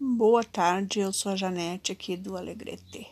Boa tarde, eu sou a Janete aqui do Alegrete.